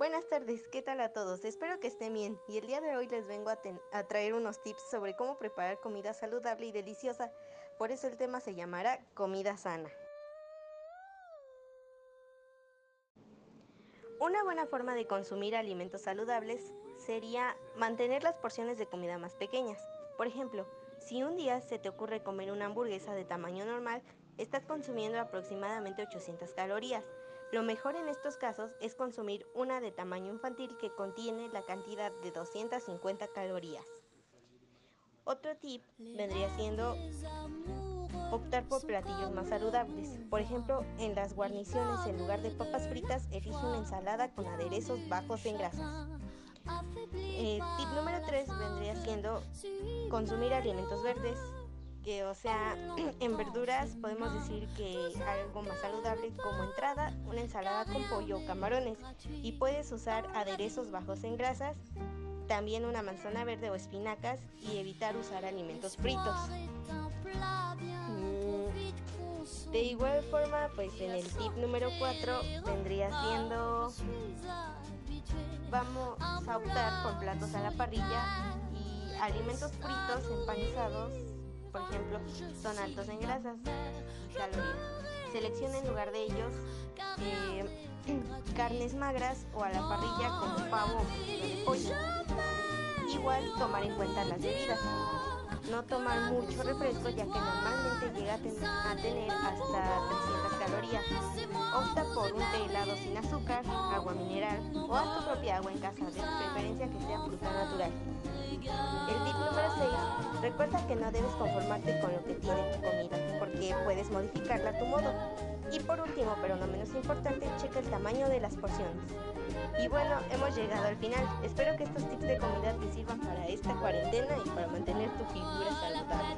Buenas tardes, ¿qué tal a todos? Espero que estén bien y el día de hoy les vengo a, traer unos tips sobre cómo preparar comida saludable y deliciosa. Por eso el tema se llamará comida sana. Una buena forma de consumir alimentos saludables sería mantener las porciones de comida más pequeñas. Por ejemplo, si un día se te ocurre comer una hamburguesa de tamaño normal, estás consumiendo aproximadamente 800 calorías. Lo mejor en estos casos es consumir una de tamaño infantil que contiene la cantidad de 250 calorías. Otro tip vendría siendo optar por platillos más saludables. Por ejemplo, en las guarniciones en lugar de papas fritas, elige una ensalada con aderezos bajos en grasas. Eh, tip número 3 vendría siendo consumir alimentos verdes, que o sea, en verduras podemos decir que algo más saludable como entrada, una ensalada con pollo o camarones. Y puedes usar aderezos bajos en grasas, también una manzana verde o espinacas y evitar usar alimentos fritos. Mm, de igual forma, pues en el tip número 4 vendría siendo vamos a optar por platos a la parrilla y alimentos fritos empanizados por ejemplo, son altos en grasas calorías. Selecciona en lugar de ellos eh, carnes magras o a la parrilla como pavo o pollo. Igual tomar en cuenta las bebidas. No tomar mucho refresco ya que normalmente llega a, tener hasta 300 calorías. Opta por un té helado sin azúcar, agua mineral o haz tu propia agua en casa, de preferencia que sea fruta natural. El tip número 6. Recuerda que no debes conformarte con lo que tiene tu comida, porque puedes modificarla a tu modo. Y por último, pero no menos importante, checa el tamaño de las porciones. Y bueno, hemos llegado al final. Espero que estos tips de comida te sirvan para esta cuarentena y para mantener tu figura saludable.